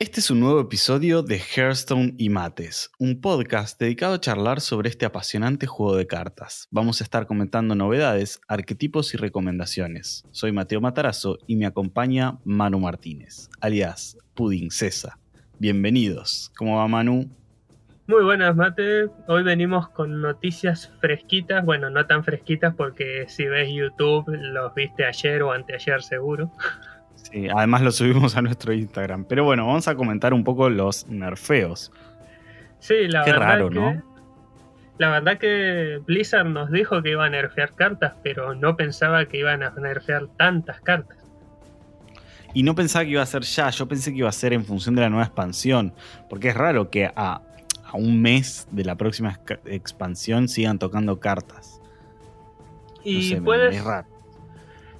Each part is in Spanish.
Este es un nuevo episodio de Hearthstone y Mates, un podcast dedicado a charlar sobre este apasionante juego de cartas. Vamos a estar comentando novedades, arquetipos y recomendaciones. Soy Mateo Matarazo y me acompaña Manu Martínez, alias Pudding Cesa. Bienvenidos. ¿Cómo va Manu? Muy buenas, Mate. Hoy venimos con noticias fresquitas. Bueno, no tan fresquitas porque si ves YouTube los viste ayer o anteayer seguro. Sí, además lo subimos a nuestro Instagram. Pero bueno, vamos a comentar un poco los nerfeos. Sí, la Qué verdad raro, ¿no? La verdad que Blizzard nos dijo que iba a nerfear cartas, pero no pensaba que iban a nerfear tantas cartas. Y no pensaba que iba a ser ya, yo pensé que iba a ser en función de la nueva expansión, porque es raro que a, un mes de la próxima expansión sigan tocando cartas. Y puedes,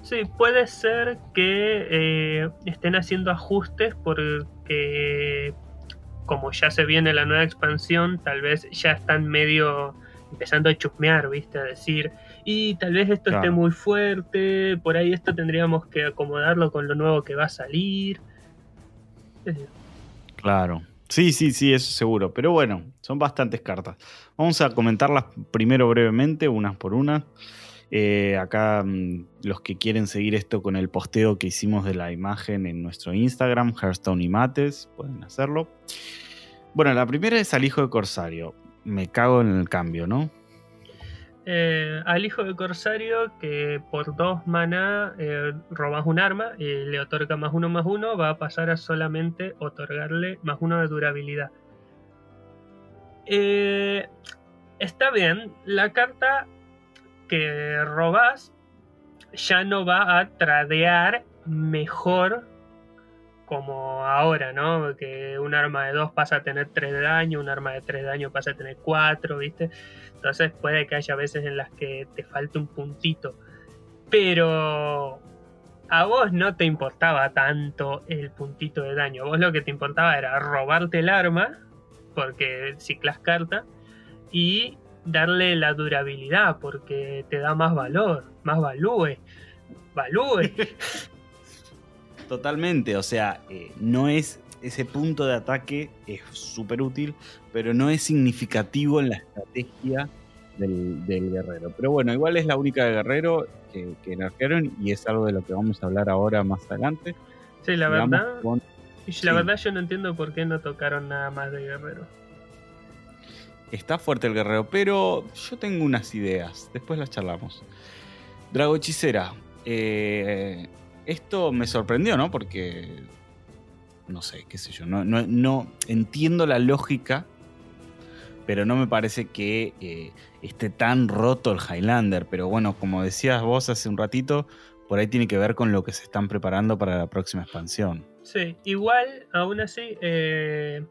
Sí, puede ser que eh, estén haciendo ajustes porque como ya se viene la nueva expansión, tal vez ya están medio empezando a chusmear, ¿viste? A decir, y tal vez esto esté muy fuerte, por ahí esto tendríamos que acomodarlo con lo nuevo que va a salir. Claro. Sí, sí, sí, eso seguro. Pero bueno, son bastantes cartas. Vamos a comentarlas primero brevemente, unas por unas. Eh, acá mm, los que quieren seguir esto con el posteo que hicimos de la imagen en nuestro Instagram, Hearthstone y Mates, pueden hacerlo. Bueno, la primera es al hijo de Corsario. Me cago en el cambio, ¿no? Eh, al hijo de Corsario que por dos maná eh, robas un arma y le otorga más uno más uno, va a pasar a solamente otorgarle más uno de durabilidad. está bien, la carta que robas ya no va a tradear mejor como ahora, ¿no? Que un arma de 2 pasa a tener 3 de daño, un arma de 3 de daño pasa a tener 4, ¿viste? Entonces puede que haya veces en las que te falte un puntito. Pero a vos no te importaba tanto el puntito de daño. Vos lo que te importaba era robarte el arma, porque ciclas carta, y darle la durabilidad porque te da más valor, más valúe. Valúe. Totalmente, o sea, eh, no es ese punto de ataque es súper útil, pero no es significativo en la estrategia del, guerrero. Pero bueno, igual es la única de guerrero que, que nerfearon y es algo de lo que vamos a hablar ahora más adelante. Sí, la verdad. La verdad yo no entiendo por qué no tocaron nada más de guerrero. Está fuerte el guerrero, pero yo tengo unas ideas. Después las charlamos. Drago Hechicera. Eh, esto me sorprendió, ¿no? Porque. No sé, qué sé yo. No, entiendo la lógica. Pero no me parece que eh, esté tan roto el Highlander. Pero bueno, como decías vos hace un ratito, por ahí tiene que ver con lo que se están preparando para la próxima expansión. Sí, igual, aún así, eh,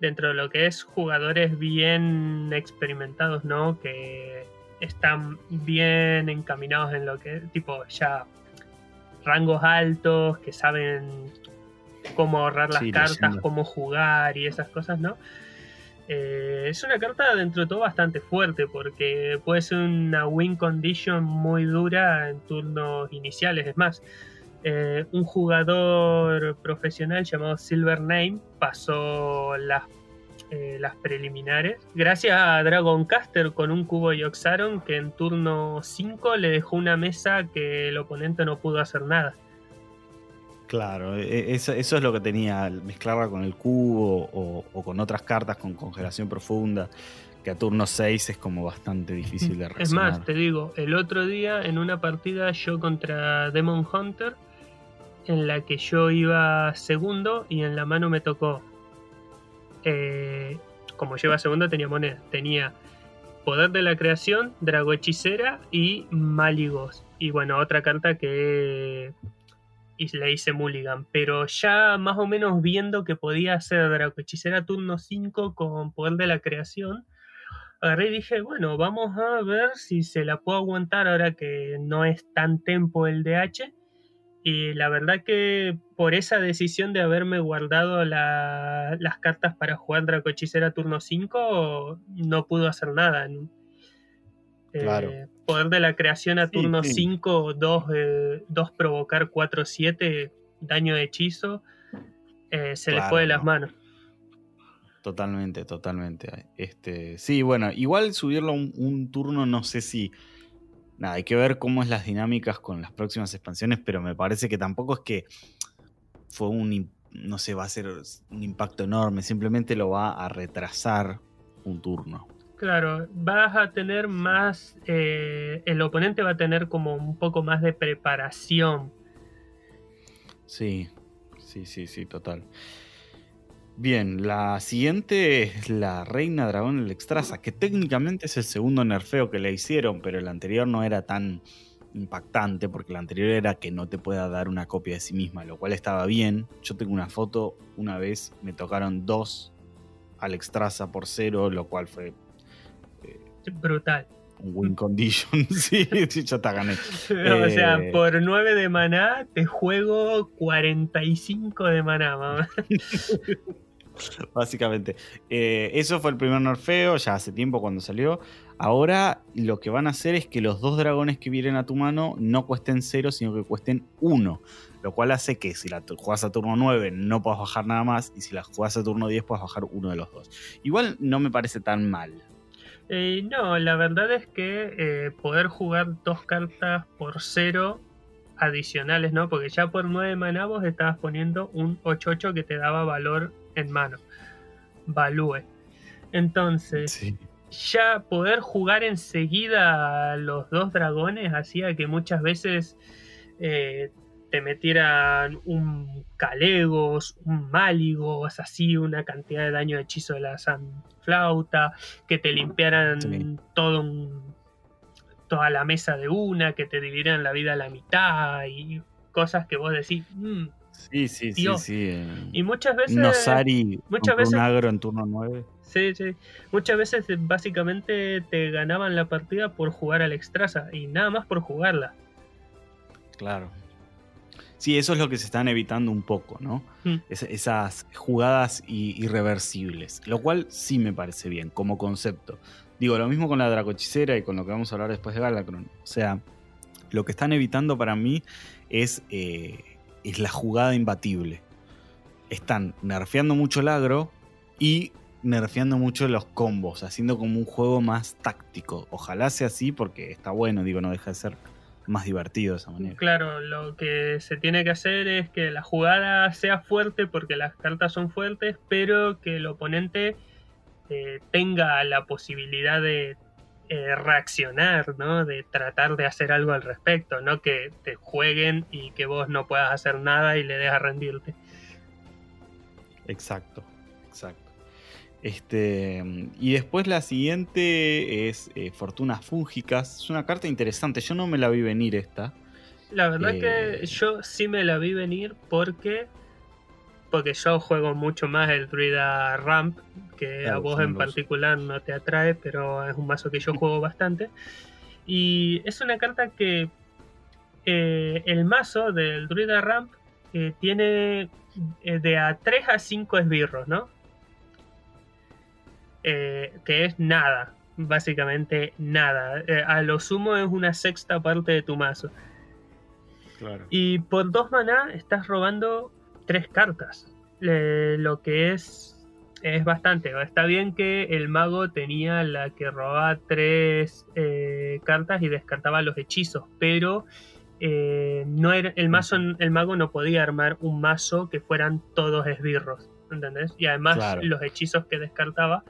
dentro de lo que es jugadores bien experimentados, ¿no? Que están bien encaminados en lo que, tipo, ya rangos altos, que saben cómo ahorrar las cartas, cómo jugar y esas cosas, ¿no? Eh, es una carta dentro de todo bastante fuerte porque puede ser una win condition muy dura en turnos iniciales. Es más, eh, un jugador profesional llamado Silver Name pasó las, eh, las preliminares gracias a Dragon Caster con un cubo y Oxaron que en turno 5 le dejó una mesa que el oponente no pudo hacer nada. Claro, e, e, eso, es lo que tenía, mezclarla con el cubo o, o, con otras cartas con congelación profunda, que a turno 6 es como bastante difícil de resolver. Es más, te digo, el otro día en una partida yo contra Demon Hunter en la que yo iba segundo y en la mano me tocó. Eh, como yo iba segundo, tenía moneda. Tenía Poder de la Creación, Drago Hechicera y Maligos. Y bueno, otra carta que y le hice Mulligan. Pero ya más o menos viendo que podía hacer Drago Hechicera turno 5 con Poder de la Creación. Agarré y dije, bueno, vamos a ver si se la puedo aguantar ahora que no es tan tempo el DH y la verdad que por esa decisión de haberme guardado las cartas para jugar Draco Hechicera turno 5, no pudo hacer nada. Eh, poder de la creación a turno 5, 2, eh, provocar 4, 7, daño de hechizo. eh, se le fue de las manos. Totalmente, totalmente. Este, sí, bueno, igual subirlo un, un turno, no sé si. Nada, hay que ver cómo es las dinámicas con las próximas expansiones, pero me parece que tampoco es que fue un, no sé, va a ser un impacto enorme, simplemente lo va a retrasar un turno. Claro, vas a tener más, eh, el oponente va a tener como un poco más de preparación. Sí, sí, sí, sí, total. Bien, la siguiente es la Reina Dragón Electraza, que técnicamente es el segundo nerfeo que le hicieron, pero el anterior no era tan impactante, porque el anterior era que no te pueda dar una copia de sí misma, lo cual estaba bien. Yo tengo una foto, una vez me tocaron dos Alexstrasza por cero, lo cual fue brutal. Un win condition, sí, ya te gané. o sea, eh, por 9 de maná te juego 45 de maná, mamá. Básicamente. Eh, eso fue el primer Norfeo, ya hace tiempo cuando salió. Ahora lo que van a hacer es que los dos dragones que vienen a tu mano no cuesten 0, sino que cuesten 1. Lo cual hace que si la juegas a turno 9 no puedas bajar nada más. Y si la juegas a turno 10 puedes bajar uno de los dos. Igual no me parece tan mal. Eh, no, la verdad es que eh, poder jugar dos cartas por cero adicionales, ¿no? Porque ya por 9 manavos estabas poniendo un 8-8 que te daba valor en mano. Value. Entonces, ya poder jugar enseguida los dos dragones hacía que muchas veces eh, te metieran un Calegos, un Máligos, así una cantidad de daño de hechizo de la Sanflauta, que te limpiaran todo toda la mesa de una, que te dividieran la vida a la mitad y cosas que vos decís, mm, Sí, sí, sí, sí. Eh, y muchas veces. Nosari, muchas veces. Un agro en turno 9. Sí, sí. Muchas veces básicamente te ganaban la partida por jugar al extrasa y nada más por jugarla. Claro. Sí, eso es lo que se están evitando un poco, ¿no? Mm. esas jugadas irreversibles. Lo cual sí me parece bien como concepto. Digo, lo mismo con la Dracochicera y con lo que vamos a hablar después de Galacron. O sea, lo que están evitando para mí es, eh, es la jugada imbatible. Están nerfeando mucho el agro y nerfeando mucho los combos, haciendo como un juego más táctico. Ojalá sea así porque está bueno, digo, no deja de ser más divertido de esa manera. Claro, lo que se tiene que hacer es que la jugada sea fuerte porque las cartas son fuertes, pero que el oponente eh, tenga la posibilidad de eh, reaccionar, ¿no? De tratar de hacer algo al respecto, no que te jueguen y que vos no puedas hacer nada y le dejas rendirte. Exacto, exacto. Este, y después la siguiente es eh, Fortunas Fúngicas. Es una carta interesante. Yo no me la vi venir esta. La verdad que eh, yo sí me la vi venir porque porque yo juego mucho más el Druida Ramp, que a vos en particular no te atrae, pero es un mazo que yo juego bastante. Y es una carta que eh, el mazo del Druida Ramp tiene de a 3 a 5 esbirros, ¿no? Eh, que es nada, básicamente nada. Eh, a lo sumo es una sexta parte de tu mazo. Y por dos maná estás robando tres cartas. lo que es es bastante. Está bien que el mago tenía la que robaba tres eh, cartas y descartaba los hechizos, pero no era, el, mazo, el mago no podía armar un mazo que fueran todos esbirros. ¿Entendés? Y además los hechizos que descartaba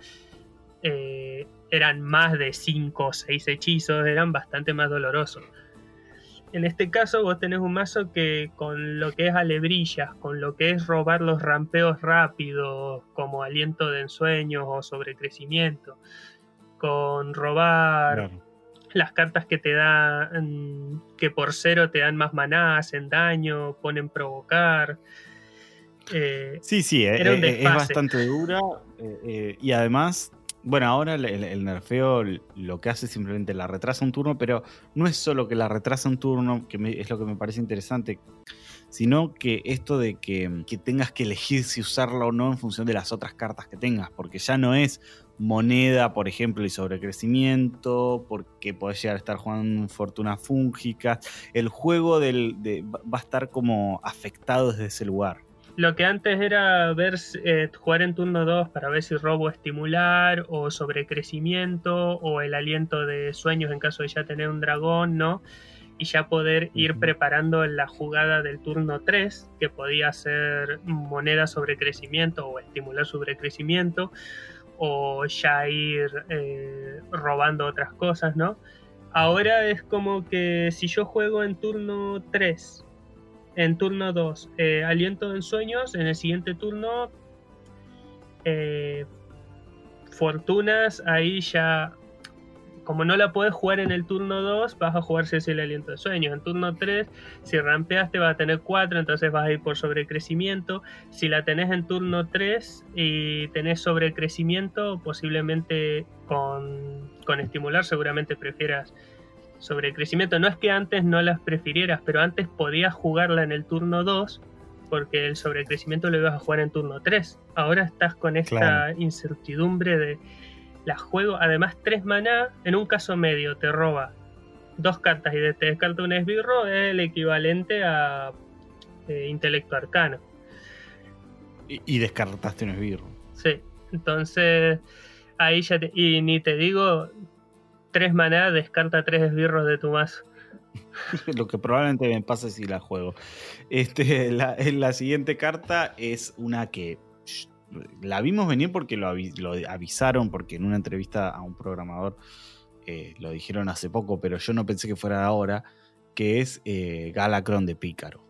eh, eran más de 5 o 6 hechizos, eran bastante más dolorosos. En este caso vos tenés un mazo que con lo que es alebrillas, con lo que es robar los rampeos rápidos como aliento de ensueños o sobrecrecimiento, con robar las cartas que te dan, que por cero te dan más maná, hacen daño, ponen provocar. Eh, sí, sí, eh, es bastante dura y además bueno, ahora el, nerfeo lo que hace simplemente la retrasa un turno, pero no es solo que la retrasa un turno, que es lo que me parece interesante, sino que esto de que, tengas que elegir si usarla o no en función de las otras cartas que tengas, porque ya no es moneda, por ejemplo, y sobrecrecimiento, porque podés llegar a estar jugando fortuna fúngica. El juego del, va a estar como afectado desde ese lugar. Lo que antes era ver eh, jugar en turno 2 para ver si robo estimular o sobrecrecimiento o el aliento de sueños en caso de ya tener un dragón, ¿no? Y ya poder ir preparando la jugada del turno 3, que podía ser moneda sobre crecimiento o estimular sobre crecimiento, o ya ir eh, robando otras cosas, ¿no? Ahora es como que si yo juego en turno 3 en turno 2, eh, aliento en sueños. En el siguiente turno, eh, fortunas. Ahí ya, como no la puedes jugar en el turno 2, vas a jugar si es el aliento de sueños. En turno 3, si rampeaste, vas a tener 4, entonces vas a ir por sobrecrecimiento. Si la tenés en turno 3 y tenés sobrecrecimiento, posiblemente con, con estimular, seguramente prefieras sobre crecimiento. No es que antes no las prefirieras, pero antes podías jugarla en el turno 2 porque el sobrecrecimiento lo ibas a jugar en turno 3. Ahora estás con esta incertidumbre de la juego. Además, 3 maná, en un caso medio, te roba dos cartas y te descarta un esbirro, es el equivalente a eh, intelecto arcano. Y, descartaste un esbirro. Sí, entonces ahí ya te, Y ni te digo, tres maná, descarta tres esbirros de tu mazo. Lo que probablemente me pase si la juego. Este, la, la siguiente carta es una que la vimos venir porque lo, avisaron, porque en una entrevista a un programador eh, lo dijeron hace poco, pero yo no pensé que fuera ahora, que es eh, Galacron de Pícaro.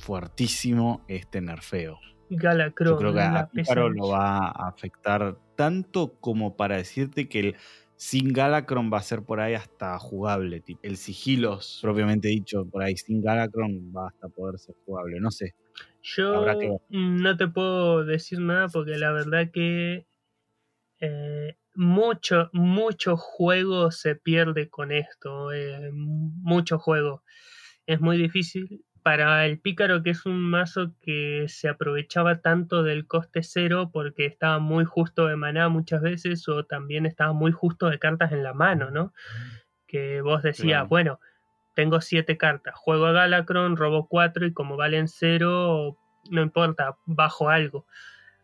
Fuertísimo este nerfeo. Galacron. Yo creo que a Pícaro lo va a afectar tanto como para decirte que el sin Galacron va a ser por ahí hasta jugable. Tipo. El sigilos, propiamente dicho, por ahí sin Galacron va hasta poder ser jugable. No sé. Yo no te puedo decir nada porque la verdad que eh, mucho, mucho juego se pierde con esto. Eh, mucho juego. Es muy difícil para el pícaro, que es un mazo que se aprovechaba tanto del coste cero porque estaba muy justo de maná muchas veces o también estaba muy justo de cartas en la mano, ¿no? Que vos decías, bueno, tengo siete cartas, juego a Galacron, robo cuatro y como valen cero, no importa, bajo algo.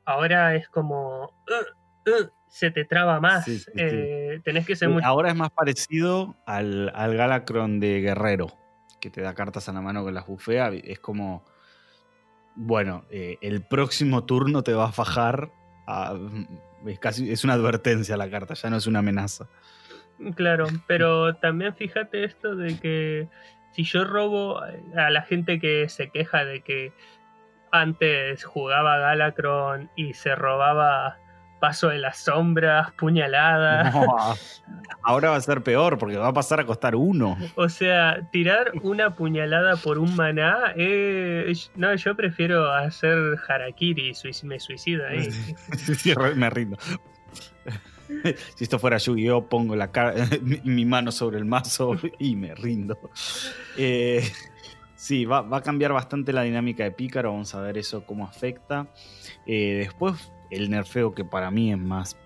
Ahora es como... Uh, uh, se te traba más. Eh, tenés que ser muy... Ahora es más parecido al, al Galacron de Guerrero que te da cartas a la mano que las bufea, es como, bueno, eh, el próximo turno te va a fajar. es, casi, es una advertencia la carta, ya no es una amenaza. Claro, pero también fíjate esto de que si yo robo a la gente que se queja de que antes jugaba Galacron y se robaba paso de las sombras, puñalada. ahora va a ser peor porque va a pasar a costar uno. O sea, tirar una puñalada por un maná, eh, no, yo prefiero hacer harakiri, me suicido ahí. me rindo. Si esto fuera Yu-Gi-Oh, pongo la mi mano sobre el mazo y me rindo. Eh, sí, va, a cambiar bastante la dinámica de Pícaro. Vamos a ver eso cómo afecta. Eh, después el nerfeo que para mí es más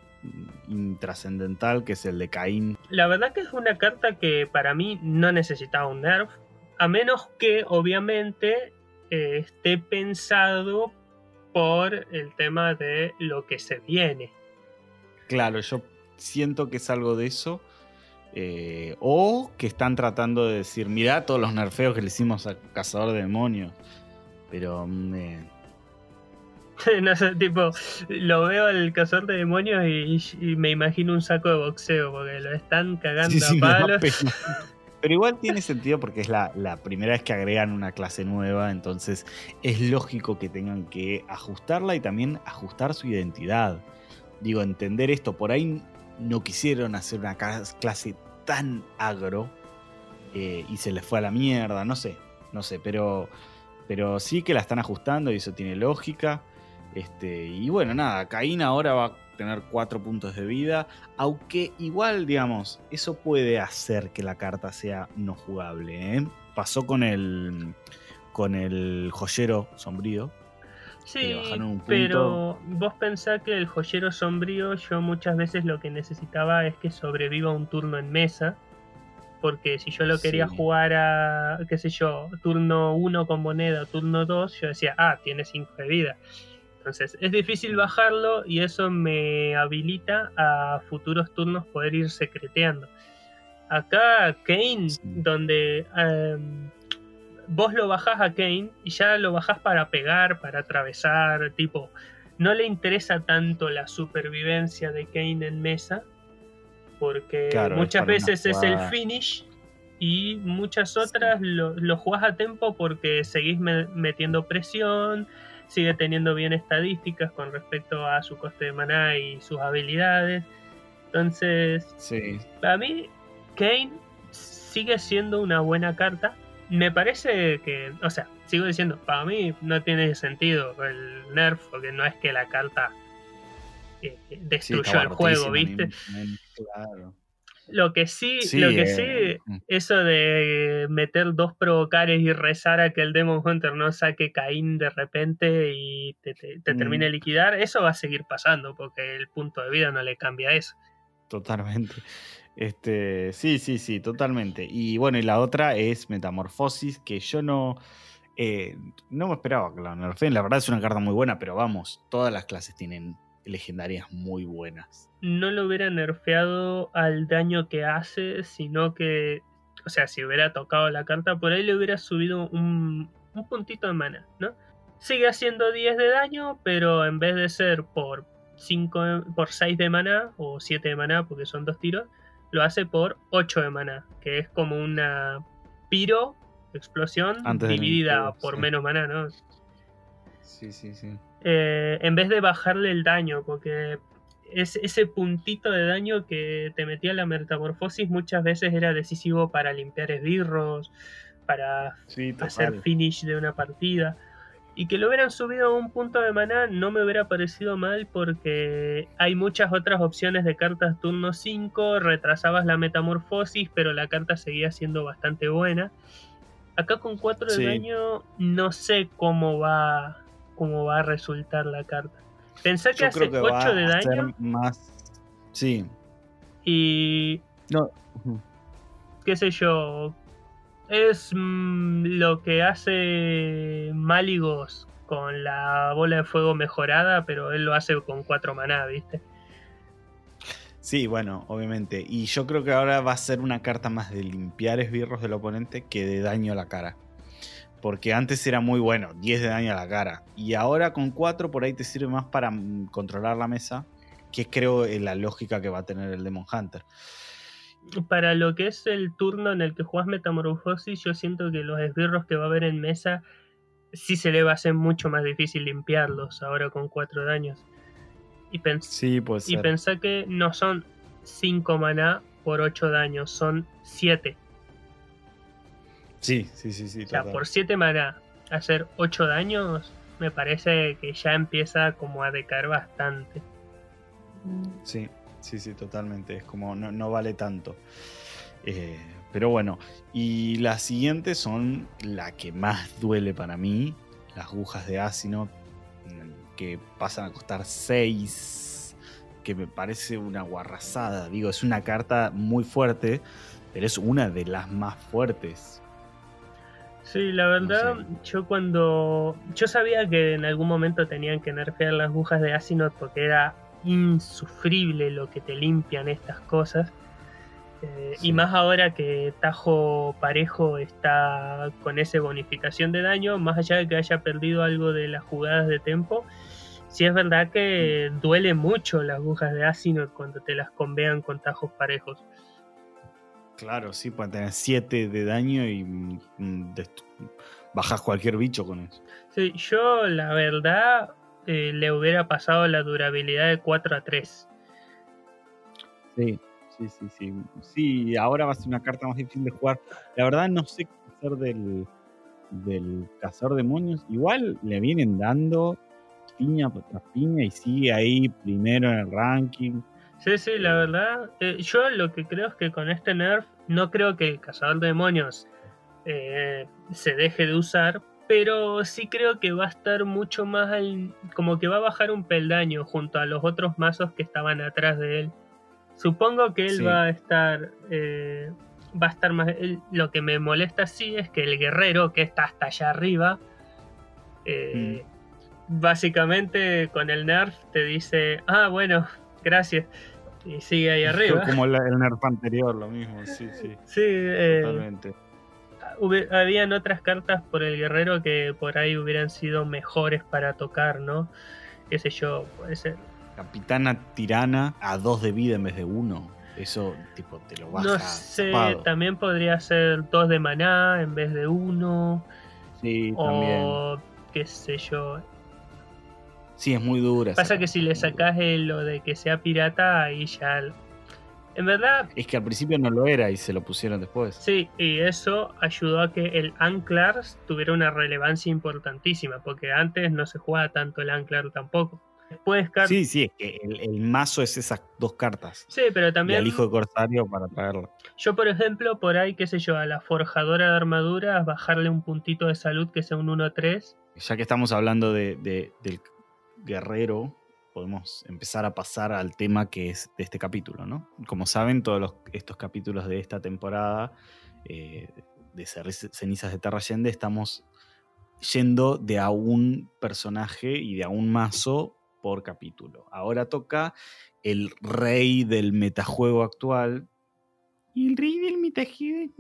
intrascendental, que es el de Caín. La verdad que es una carta que para mí no necesitaba un nerf, a menos que obviamente eh, esté pensado por el tema de lo que se viene. Claro, yo siento que es algo de eso. Eh, o que están tratando de decir, mirá todos los nerfeos que le hicimos a Cazador de Demonios. Pero mm, eh, no sé, tipo, lo veo al cazador de demonios y, me imagino un saco de boxeo porque lo están cagando a palos. Pero igual tiene sentido porque es la, primera vez que agregan una clase nueva, entonces es lógico que tengan que ajustarla y también ajustar su identidad. Digo, entender esto, por ahí no quisieron hacer una clase tan agro eh, y se les fue a la mierda, no sé, no sé, pero, pero sí que la están ajustando y eso tiene lógica. Este, y bueno, nada, Caín ahora va a tener 4 puntos de vida, aunque igual, digamos, eso puede hacer que la carta sea no jugable. ¿eh? Pasó con el, con el joyero sombrío. Sí, pero vos pensás que el joyero sombrío yo muchas veces lo que necesitaba es que sobreviva un turno en mesa porque si yo lo quería Sí. jugar a, qué sé yo, turno 1 con moneda, turno 2, yo decía, ah, tiene 5 de vida. Entonces es difícil bajarlo y eso me habilita a futuros turnos poder ir secreteando. Acá Kane, Sí. donde em, vos lo bajás a Kane y ya lo bajás para pegar, para atravesar, tipo, no le interesa tanto la supervivencia de Kane en mesa, porque Claro, muchas veces es el finish y muchas otras lo, lo jugás a tiempo porque seguís me- metiendo presión, sigue teniendo bien estadísticas con respecto a su coste de maná y sus habilidades. Entonces, Sí, para mí, Kane sigue siendo una buena carta. Me parece que, o sea, sigo diciendo, para mí no tiene sentido el nerf, porque no es que la carta eh, destruyó el juego, ¿viste? claro. Lo que sí, Sí, lo que eh, sí, eso de meter dos provocares y rezar a que el Demon Hunter no saque Caín de repente y te, te- te Mm. termine de liquidar, eso va a seguir pasando, porque el punto de vida no le cambia eso. Totalmente. Este, sí, sí, sí, totalmente. Y bueno, y la otra es Metamorfosis, que yo no, eh, no me esperaba que la nerfeen. La verdad es una carta muy buena, pero vamos, todas las clases tienen legendarias muy buenas. no lo hubiera nerfeado al daño que hace, sino que, o sea, si hubiera tocado la carta por ahí le hubiera subido un, un puntito de mana, ¿no? Sigue haciendo 10 de daño, pero en vez de ser por 5 por 6 de mana o 7 de mana, porque son dos tiros, lo hace por 8 de mana, que es como una piro explosión Antes dividida por sí. menos mana, ¿no? Sí, sí, sí. Eh, en vez de bajarle el daño, porque es, ese puntito de daño que te metía la metamorfosis muchas veces era decisivo para limpiar esbirros, para Sí, hacer finish de una partida. Y que lo hubieran subido a un punto de maná no me hubiera parecido mal porque hay muchas otras opciones de cartas turno 5, retrasabas la metamorfosis, pero la carta seguía siendo bastante buena. Acá con 4 de Sí. daño no sé cómo va cómo va a resultar la carta. Pensé que Yo hace que va 8 de daño más. Sí. y No. qué sé yo, es mm, lo que hace Maligos con la bola de fuego mejorada, pero él lo hace con 4 maná, ¿viste? Sí, bueno, obviamente. Y yo creo que ahora va a ser una carta más de limpiar esbirros del oponente que de daño a la cara. Porque antes era muy bueno, 10 de daño a la cara. Y ahora con 4 por ahí te sirve más para mm, controlar la mesa, que es creo eh, la lógica que va a tener el Demon Hunter. Para lo que es el turno en el que juegas Metamorfosis, yo siento que los esbirros que va a haber en mesa sí se le va a hacer mucho más difícil limpiarlos ahora con 4 daños. Y, pens- Sí, puede y ser. pensá que no son 5 maná por 8 daños, son 7. Sí, sí, sí, sí. O sea, total. por 7 maná hacer 8 daños, me parece que ya empieza como a decaer bastante. Sí, sí, sí, totalmente. Es como no, no vale tanto. Eh, pero bueno, y las siguientes son la que más duele para mí, las agujas de Asino, que pasan a costar 6, que me parece una guarrazada. Digo, es una carta muy fuerte, pero es una de las más fuertes. Sí, la verdad, sé. yo cuando. Yo sabía que en algún momento tenían que nerfear las agujas de Asinot porque era insufrible lo que te limpian estas cosas. Eh, Sí. Y más ahora que Tajo Parejo está con esa bonificación de daño, más allá de que haya perdido algo de las jugadas de tempo, sí es verdad que duele mucho las agujas de Asinot cuando te las convean con tajos parejos. Claro, sí, pueden tener 7 de daño y mm, bajas cualquier bicho con eso. Sí, yo la verdad eh, le hubiera pasado la durabilidad de 4 a 3. Sí, sí, sí, sí. Sí, ahora va a ser una carta más difícil de jugar. La verdad no sé qué hacer del, del cazador demonios. Igual le vienen dando piña tras piña y sigue ahí primero en el ranking. Sí, sí, la verdad. eh, yo lo que creo es que con este nerf no creo que el cazador de demonios eh, se deje de usar, pero sí creo que va a estar mucho más al- como que va a bajar un peldaño junto a los otros mazos que estaban atrás de él. Supongo que él Sí. va a estar eh, va a estar más. Lo que me molesta sí es que el guerrero, que está hasta allá arriba, eh, Mm. básicamente con el nerf te dice: Ah, bueno, gracias. Y sigue ahí arriba. Como la- el nerf anterior, lo mismo, sí, sí. Sí, eh, Totalmente. habían otras cartas por el guerrero que por ahí hubieran sido mejores para tocar, ¿no? Qué sé yo, puede ser. Capitana tirana a dos de vida en vez de uno. Eso, tipo, te lo baja. no sé, también podría ser dos de maná en vez de uno. Sí, también. O qué sé yo. Sí, es muy dura. Pasa que si le sacás el- lo de que sea pirata, ahí ya. En verdad, Es que al principio no lo era y se lo pusieron después. sí, y eso ayudó a que el Anclar tuviera una relevancia importantísima, porque antes no se jugaba tanto el Anclar tampoco. Después, Sí, sí, es que el, el mazo es esas dos cartas. sí, pero Y también al hijo de Corsario para traerlo. yo, por ejemplo, por ahí, qué sé yo, a la forjadora de armaduras, bajarle un puntito de salud que sea un 1-3. Ya que estamos hablando de, de- del guerrero, podemos empezar a pasar al tema que es de este capítulo, ¿no? Como saben, todos estos capítulos de esta temporada eh, de Cenizas de Terra Allende estamos yendo de a un personaje y de a un mazo por capítulo. Ahora toca el rey del metajuego actual. Y el rey del metajuego,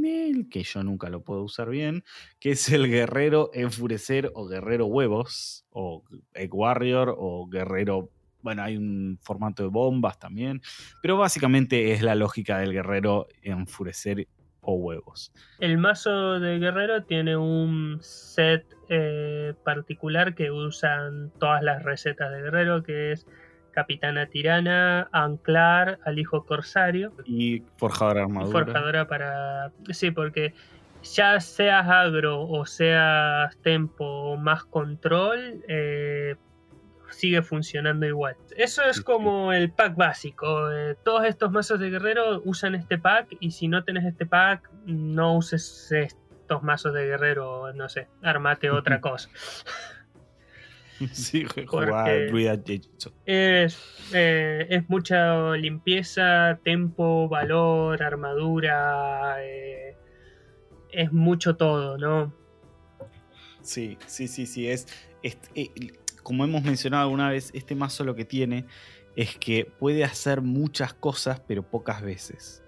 que yo nunca lo puedo usar bien, que es el guerrero enfurecer o guerrero huevos, o egg warrior, o guerrero. Bueno, hay un formato de bombas también, pero básicamente es la lógica del guerrero enfurecer o huevos. El mazo de guerrero tiene un set eh, particular que usan todas las recetas de guerrero, que es Capitana Tirana, Anclar, Alijo Corsario Y forjador y armadura. Forjadora para... Sí, porque ya seas agro o seas tempo o más control, eh, sigue funcionando igual. Eso es como el pack básico. eh, todos estos mazos de guerrero usan este pack y si no tenés este pack, no uses estos mazos de guerrero, no sé, armate otra cosa. sí, jugar Druida. Es, eh, es mucha limpieza, tempo, valor, armadura. eh, es mucho todo, ¿no? Sí, sí, sí, sí. Es, es- eh, como hemos mencionado alguna vez, este mazo lo que tiene es que puede hacer muchas cosas, pero pocas veces.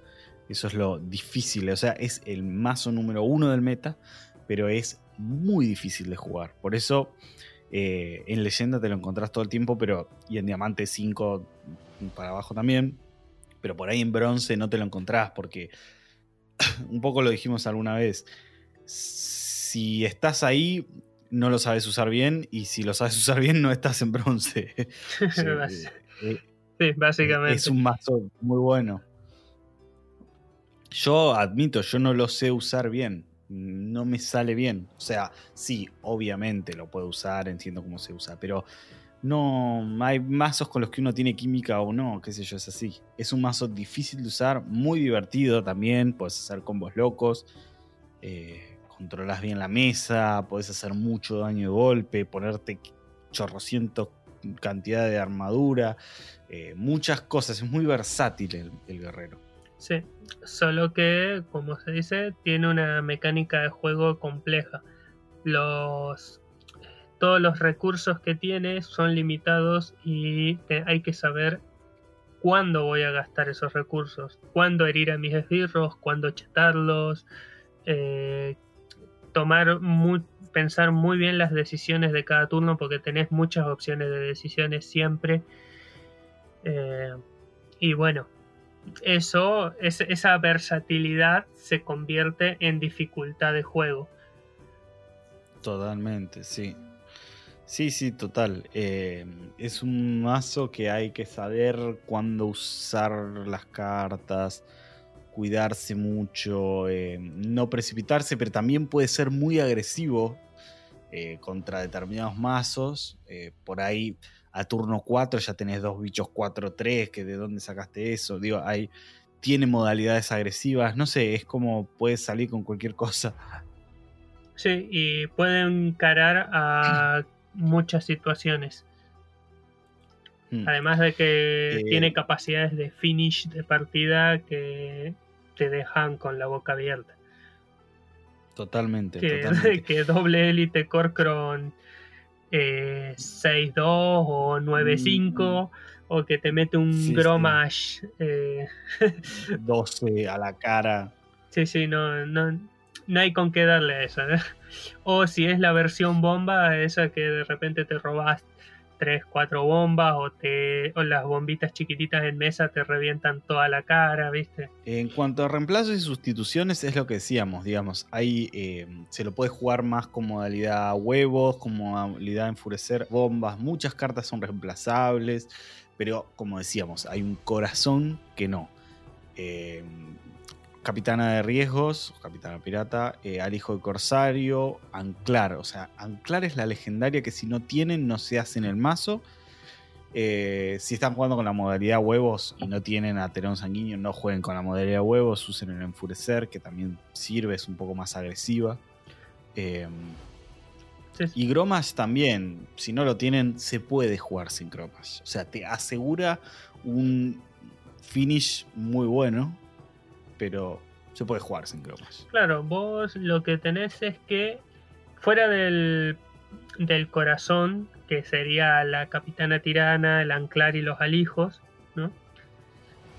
Eso es lo difícil. O sea, es el mazo número uno del meta, pero es muy difícil de jugar. Por eso eh, en leyenda te lo encontrás todo el tiempo, pero y en diamante 5 para abajo también. Pero por ahí en bronce no te lo encontrás porque un poco lo dijimos alguna vez. Si estás ahí, no lo sabes usar bien. Y si lo sabes usar bien, no estás en bronce. Eh, eh, sí, básicamente. es un mazo muy bueno. Yo admito, yo no lo sé usar bien. No me sale bien. O sea, sí, obviamente lo puedo usar, entiendo cómo se usa, pero no hay mazos con los que uno tiene química o no, qué sé yo, es así. Es un mazo difícil de usar, muy divertido también, puedes hacer combos locos, eh, controlas bien la mesa, puedes hacer mucho daño de golpe, ponerte chorrocientos cantidad de armadura, eh, muchas cosas, es muy versátil el, el guerrero. Sí, solo que, como se dice, tiene una mecánica de juego compleja. Los todos los recursos que tiene son limitados y hay que saber cuándo voy a gastar esos recursos, cuándo herir a mis esbirros, cuándo chetarlos, eh, tomar mu- pensar muy bien las decisiones de cada turno porque tenés muchas opciones de decisiones siempre. Eh, y bueno, eso, es- esa versatilidad se convierte en dificultad de juego. Totalmente, sí. Sí, sí, total. Eh, es un mazo que hay que saber cuándo usar las cartas, cuidarse mucho, eh, no precipitarse, pero también puede ser muy agresivo eh, contra determinados mazos. Por ahí a turno 4 ya tenés dos bichos 4-3, que de dónde sacaste eso. Digo, hay, tiene modalidades agresivas, no sé, es como puede salir con cualquier cosa. Sí, y puede encarar a muchas situaciones. Mm. Además de que Eh, tiene capacidades de finish de partida que te dejan con la boca abierta. Totalmente. Que, totalmente. que doble élite Corcron eh, 6-2 o 9-5 o que te mete un Mm. Sí, sí. Gromash. eh, 12 a la cara. sí, sí, no, no, no hay con qué darle a eso. ¿eh? O si es la versión bomba, esa que de repente te robas 3, 4 bombas o, te, o las bombitas chiquititas en mesa te revientan toda la cara, ¿viste? En cuanto a reemplazos y sustituciones, es lo que decíamos, digamos. Ahí eh, se lo puede jugar más con modalidad huevos, con modalidad enfurecer bombas. Muchas cartas son reemplazables, pero como decíamos, hay un corazón que no. Eh, Capitana de Riesgos, Capitana Pirata, eh, al hijo de Corsario, Anclar. O sea, Anclar es la legendaria que si no tienen no se hace en el mazo. Eh, si están jugando con la modalidad huevos y no tienen a Terón Sanguíneo, no jueguen con la modalidad huevos, usen el enfurecer, que también sirve, es un poco más agresiva. Eh, sí. y Gromash también, si no lo tienen, se puede jugar sin Gromash. O sea, te asegura un finish muy bueno, pero se puede jugar sin Gromash. Claro, vos lo que tenés es que fuera del, del corazón, que sería la capitana tirana, el anclar y los alijos, ¿no?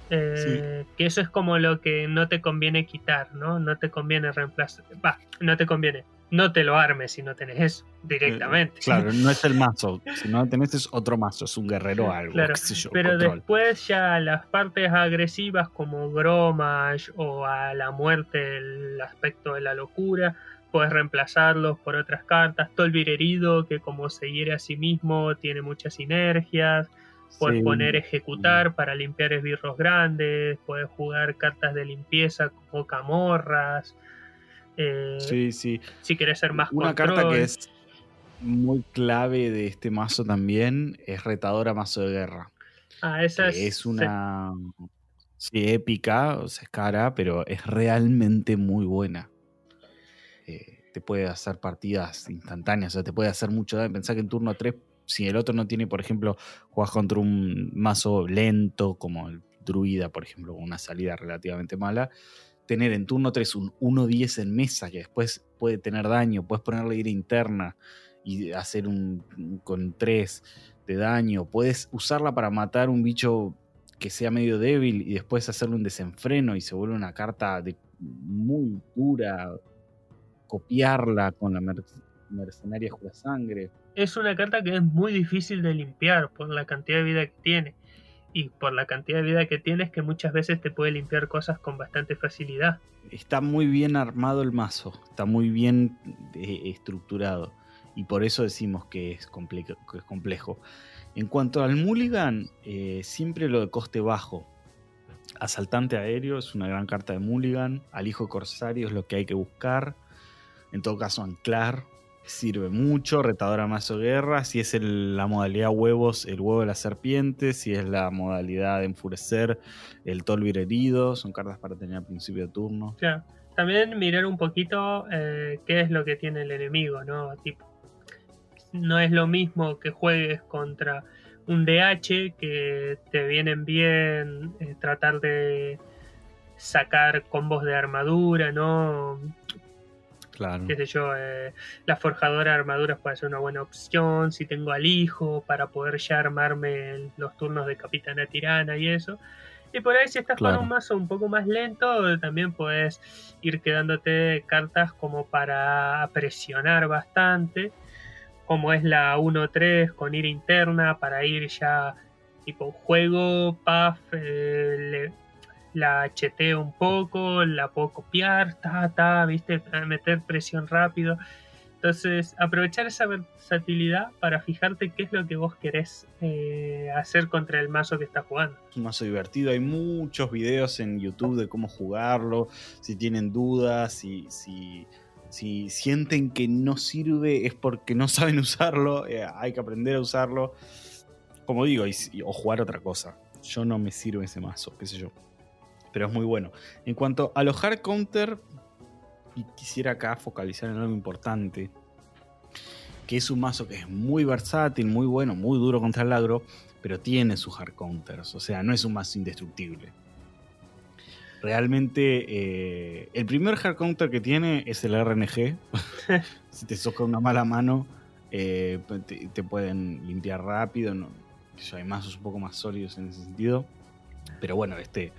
Eh, Que eso es como lo que no te conviene quitar, ¿no? No te conviene reemplazar. Va, no te conviene. No te lo armes si no tenés eso directamente. Eh, Claro, no es el mazo. Si no lo tenés es otro mazo, es un guerrero algo, Claro, qué sé yo, Pero control. después ya las partes agresivas como Gromash o a la muerte, el aspecto de la locura, puedes reemplazarlos por otras cartas. Tolvir herido, que como se hiere a sí mismo, tiene muchas sinergias. Puedes Sí. poner ejecutar para limpiar esbirros grandes. Puedes jugar cartas de limpieza como camorras. Eh, Sí, sí. Si quieres ser más Una control. carta que es muy clave de este mazo también es retadora mazo de guerra. Ah, esa que es una sí, épica, o sea, es cara, pero es realmente muy buena. Eh, te puede hacer partidas instantáneas, o sea, te puede hacer mucho daño. Pensá que en turno 3, si el otro no tiene, por ejemplo, juegas contra un mazo lento, como el druida, por ejemplo, con una salida relativamente mala, tener en turno 3 un 1-10 en mesa, que después puede tener daño, puedes ponerle ira interna y hacer un, con 3 de daño, puedes usarla para matar un bicho que sea medio débil y después hacerle un desenfreno y se vuelve una carta de muy dura, copiarla con la mer- mercenaria jura sangre. es una carta que es muy difícil de limpiar por la cantidad de vida que tiene. Y por la cantidad de vida que tiene es que muchas veces te puede limpiar cosas con bastante facilidad. Está muy bien armado el mazo, está muy bien eh, estructurado y por eso decimos que es, comple- que es complejo. En cuanto al Mulligan, eh, siempre lo de coste bajo. Asaltante aéreo es una gran carta de Mulligan. Al hijo Corsario es lo que hay que buscar. En todo caso, anclar sirve mucho. Retadora mazo guerra. Si es la modalidad huevos, el huevo de la serpiente. Si es la modalidad de enfurecer, el Tolvir herido. Son cartas para tener al principio de turno. Claro. También mirar un poquito eh, qué es lo que tiene el enemigo, ¿no? Tipo, no es lo mismo que juegues contra un DH que te vienen bien eh, tratar de sacar combos de armadura, ¿no? Claro. qué sé yo, eh, la forjadora de armaduras puede ser una buena opción, si tengo al hijo para poder ya armarme los turnos de capitana tirana y eso. Y por ahí si estás Claro. con un mazo un poco más lento, también puedes ir quedándote cartas como para presionar bastante, como es la 1-3 con ira interna, para ir ya tipo juego, puff, eh, le- la HT un poco, la puedo copiar, ta, ta, viste, meter presión rápido. Entonces, aprovechar esa versatilidad para fijarte qué es lo que vos querés eh, hacer contra el mazo que estás jugando. Es un mazo divertido. Hay muchos videos en YouTube de cómo jugarlo. Si tienen dudas, si, si, si sienten que no sirve, es porque no saben usarlo. eh, hay que aprender a usarlo. Como digo, y si- o jugar otra cosa. Yo no me sirve ese mazo, qué sé yo. Pero es muy bueno. En cuanto a los hard counter, y quisiera acá focalizar en algo importante. Que es un mazo que es muy versátil, muy bueno, muy duro contra el agro pero tiene sus hard counters, o sea, no es un mazo indestructible. realmente eh, el primer hard counter que tiene es el RNG. si te soca una mala mano, eh, te, pueden limpiar rápido. No, hay mazos un poco más sólidos en ese sentido. Pero bueno, este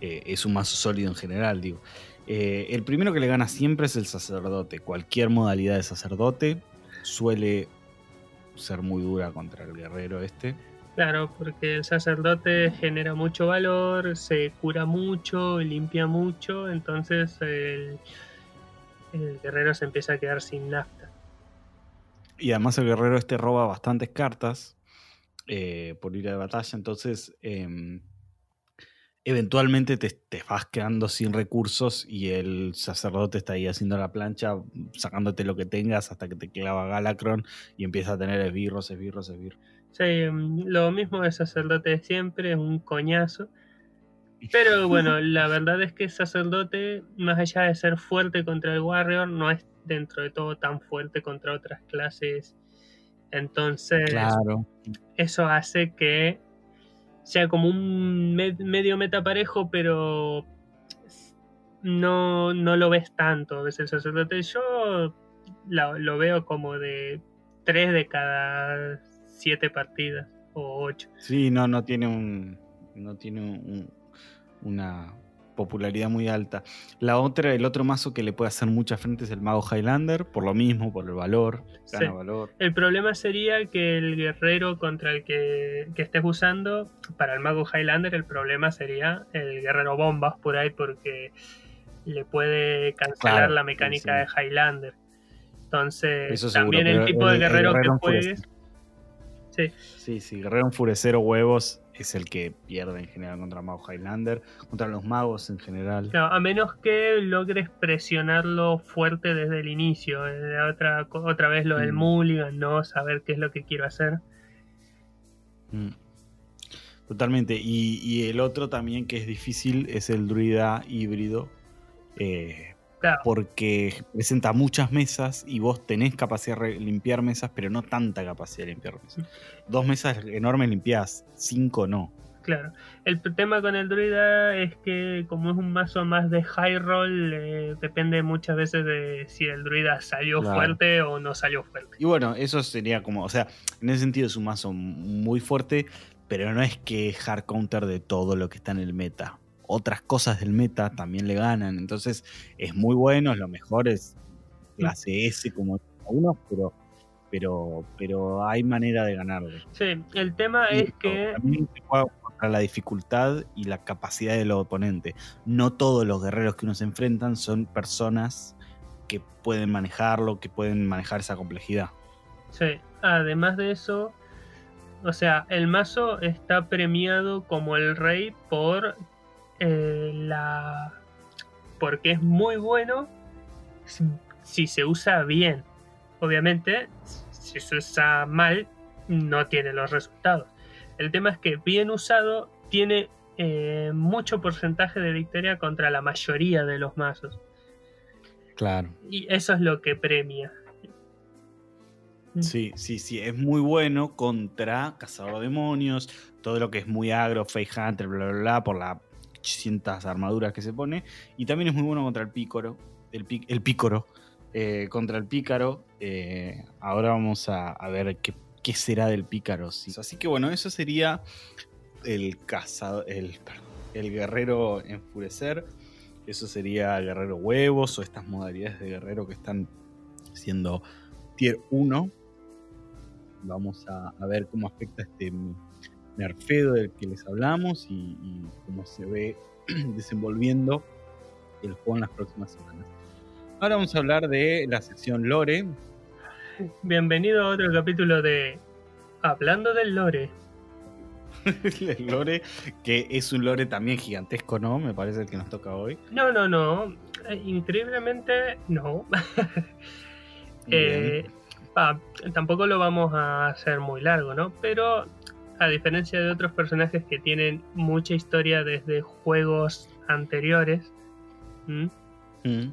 eh, es un mazo sólido en general, digo. el primero que le gana siempre es el sacerdote. Cualquier modalidad de sacerdote suele ser muy dura contra el guerrero este. Claro, porque el sacerdote genera mucho valor, se cura mucho, limpia mucho, entonces el, guerrero se empieza a quedar sin nafta. Y además el guerrero este roba bastantes cartas eh, por ir a batalla, entonces em, eventualmente te, te, vas quedando sin recursos y el sacerdote está ahí haciendo la plancha, sacándote lo que tengas hasta que te clava Galacron y empieza a tener esbirros, esbirros, esbirros. Sí, mm, lo mismo de sacerdote de siempre, es un coñazo. Pero bueno, la verdad es que sacerdote, más allá de ser fuerte contra el warrior, no es dentro de todo tan fuerte contra otras clases. Entonces, eso hace que sea como un medio metaparejo, pero no, no lo ves tanto a veces el sacerdote. Yo lo veo como de 3 de cada siete partidas o ocho. Sí, no, no tiene un. No tiene una popularidad muy alta. La otra, el otro mazo que le puede hacer mucha frente es el mago Highlander, por lo mismo, por el valor, gana valor. El problema sería que el guerrero contra el que, estés usando, para el mago Highlander, el problema sería el guerrero bombas por ahí, porque le puede cancelar la mecánica de Highlander. Entonces, también el tipo de guerrero que juegues. Sí. Sí, sí, Guerrero Enfurecero Huevos es el que pierde en general contra Mago Highlander, contra los magos en general. a menos que logres presionarlo fuerte desde el inicio. Eh, otra, otra vez lo del mm. Mulligan, ¿no? Saber qué es lo que quiero hacer. Mm. Totalmente. Y, y, el otro también que es difícil es el druida híbrido. Eh, porque presenta muchas mesas y vos tenés capacidad de limpiar mesas, pero no tanta capacidad de limpiar mesas. Dos mesas enormes limpiadas, cinco no. Claro. El tema con el druida es que como es un mazo más de high roll, eh, depende muchas veces de si el druida salió fuerte o no salió fuerte. Y bueno, eso sería como, o sea, en ese sentido es un mazo muy fuerte, pero no es que hard counter de todo lo que está en el meta otras cosas del meta también le ganan. Entonces es muy bueno, es lo mejor, es clase S como uno, pero, pero, pero hay manera de ganarle. Sí, el tema es que... También se juega contra la dificultad y la capacidad del oponente. No todos los guerreros que uno se enfrentan son personas que pueden manejarlo, que pueden manejar esa complejidad. Sí, además de eso, o sea, el mazo está premiado como el rey por eh, la porque es muy bueno si se usa bien. Obviamente, si se usa mal, no tiene los resultados. El tema es que bien usado tiene eh, mucho porcentaje de victoria contra la mayoría de los mazos. Claro. Y eso es lo que premia. Sí, sí, sí, es muy bueno contra Cazador Demonios, todo lo que es muy agro, Face Hunter, bla, bla, bla, por la armaduras que se pone. Y también es muy bueno contra el pícoro. El, el pícoro. Eh, contra el pícaro. Eh, ahora vamos a, ver qué, será del pícaro. Así que bueno, eso sería el cazador. El, el guerrero enfurecer. Eso sería guerrero huevos o estas modalidades de guerrero que están siendo tier 1. Vamos a ver cómo afecta este nerfedo del que les hablamos y, cómo se ve desenvolviendo el juego en las próximas semanas. Ahora vamos a hablar de la sección Lore. Bienvenido a otro capítulo de Hablando del Lore. el lore, que es un lore también gigantesco, ¿no? Me parece el que nos toca hoy. No, no, no. Eh, increíblemente, no. eh, tampoco lo vamos a hacer muy largo, ¿no? Pero a diferencia de otros personajes que tienen mucha historia desde juegos anteriores, mm.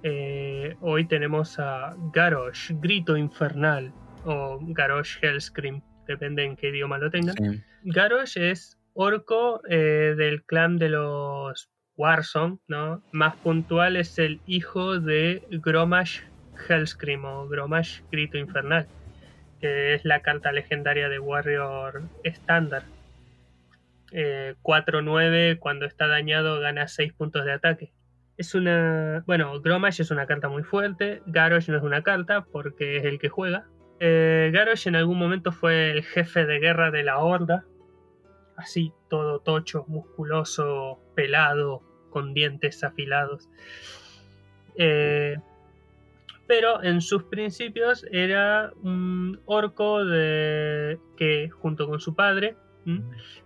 Eh, hoy tenemos a Garrosh, Grito Infernal, o Garrosh Hellscream, depende en qué idioma lo tengan. Garrosh es orco eh, del clan de los Warzone, ¿no? Más puntual es el hijo de Gromash Hellscream o Gromash Grito Infernal, que es la carta legendaria de Warrior estándar. 4-9, eh, cuando está dañado gana 6 puntos de ataque. Es una. Bueno, Gromash es una carta muy fuerte. Garrosh no es una carta porque es el que juega. Eh, Garrosh en algún momento fue el jefe de guerra de la Horda. Así, todo tocho, musculoso, pelado, con dientes afilados. Eh, pero en sus principios era un orco de, que junto con su padre,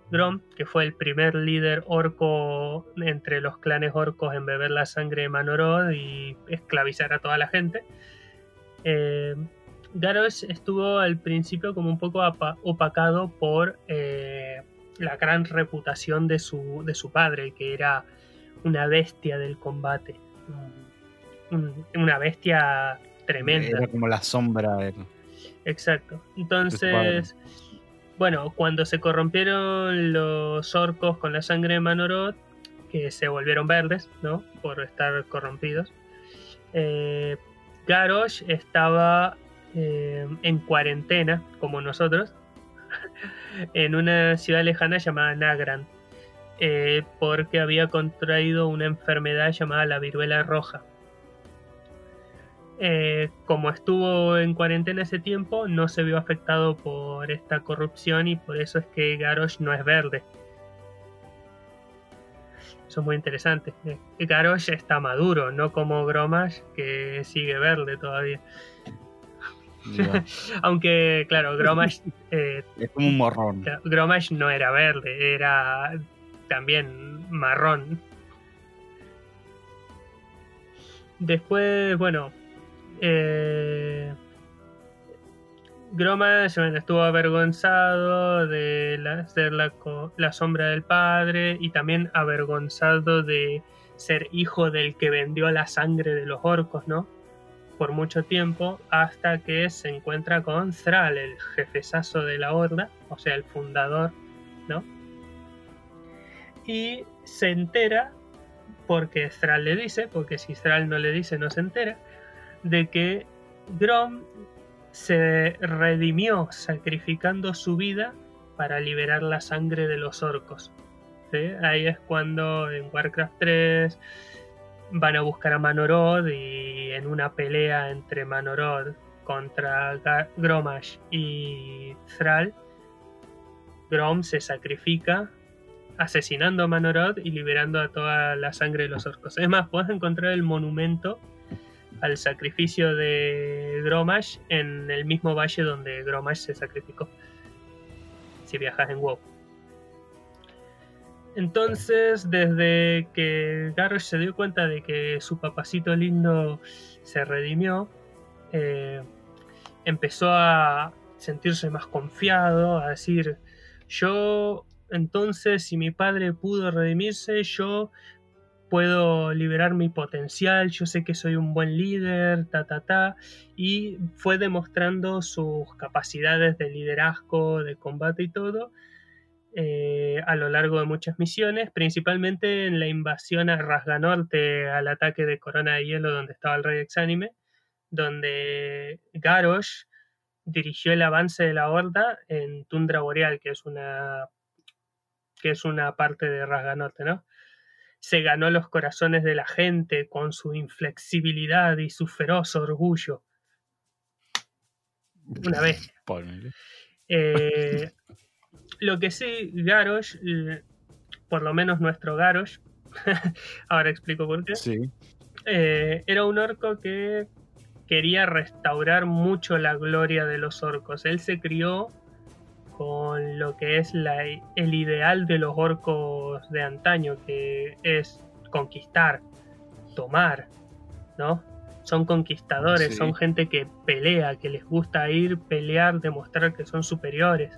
Grom, que fue el primer líder orco entre los clanes orcos en beber la sangre de Manorod y esclavizar a toda la gente. Eh, Garrosh estuvo al principio como un poco opacado por eh, la gran reputación de su, de su padre, que era una bestia del combate. Una bestia tremenda. Era como la sombra de... Exacto. Entonces, bueno, cuando se corrompieron los orcos con la sangre de Manoroth, que se volvieron verdes, ¿no? Por estar corrompidos. Eh, Garrosh estaba eh, en cuarentena, como nosotros, en una ciudad lejana llamada Nagran, eh, porque había contraído una enfermedad llamada la viruela roja. Eh, como estuvo en cuarentena ese tiempo, no se vio afectado por esta corrupción y por eso es que Garrosh no es verde. Eso es muy interesante. Eh, Garrosh está maduro, no como Gromash que sigue verde todavía. Aunque, claro, Gromash. Eh, es como un morrón. Gromash no era verde, era también marrón. Después, bueno, eh, estuvo avergonzado de ser la, la, sombra del padre y también avergonzado de ser hijo del que vendió la sangre de los orcos, ¿no? Por mucho tiempo, hasta que se encuentra con Thrall, el jefezazo de la horda, o sea, el fundador, ¿no? Y se entera, porque Thrall le dice, porque si Thrall no le dice, no se entera, de que Grom se redimió sacrificando su vida para liberar la sangre de los orcos. Ahí es cuando en Warcraft 3 van a buscar a Manorod y en una pelea entre Manorod contra Gromash y Thrall, Grom se sacrifica asesinando a Manorod y liberando a toda la sangre de los orcos. Es más, puedes encontrar el monumento al sacrificio de Gromash en el mismo valle donde Gromash se sacrificó. Si viajas en WoW. Entonces, desde que Garrosh se dio cuenta de que su papacito lindo se redimió, eh, empezó a sentirse más confiado, a decir, yo entonces si mi padre pudo redimirse, yo puedo liberar mi potencial, yo sé que soy un buen líder, ta, ta, ta, y fue demostrando sus capacidades de liderazgo, de combate y todo eh, a lo largo de muchas misiones, principalmente en la invasión a Rasganorte, al ataque de Corona de Hielo donde estaba el rey exánime, donde Garrosh dirigió el avance de la Horda en Tundra Boreal, que es una que es una parte de Rasganorte, ¿no? Se ganó los corazones de la gente con su inflexibilidad y su feroz orgullo. Una vez. Eh, lo que sí, Garrosh, eh, por lo menos nuestro Garrosh, ahora explico por qué, eh, era un orco que quería restaurar mucho la gloria de los orcos. Él se crió con lo que es la, el ideal de los orcos de antaño, que es conquistar, tomar, ¿no? Son conquistadores, son gente que pelea, que les gusta ir, pelear, demostrar que son superiores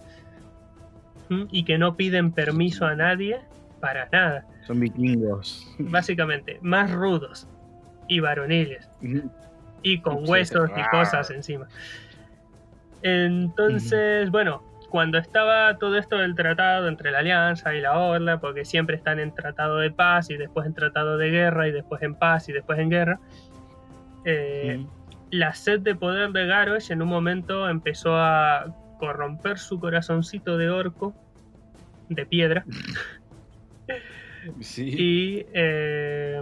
y que no piden permiso a nadie para nada. Son vikingos. Básicamente, más rudos y varoniles y con huesos y cosas encima. Entonces, bueno, cuando estaba todo esto del tratado entre la Alianza y la Horda, porque siempre están en tratado de paz y después en tratado de guerra y después en paz y después en guerra, eh, la sed de poder de Garrosh en un momento empezó a corromper su corazoncito de orco de piedra. Y eh,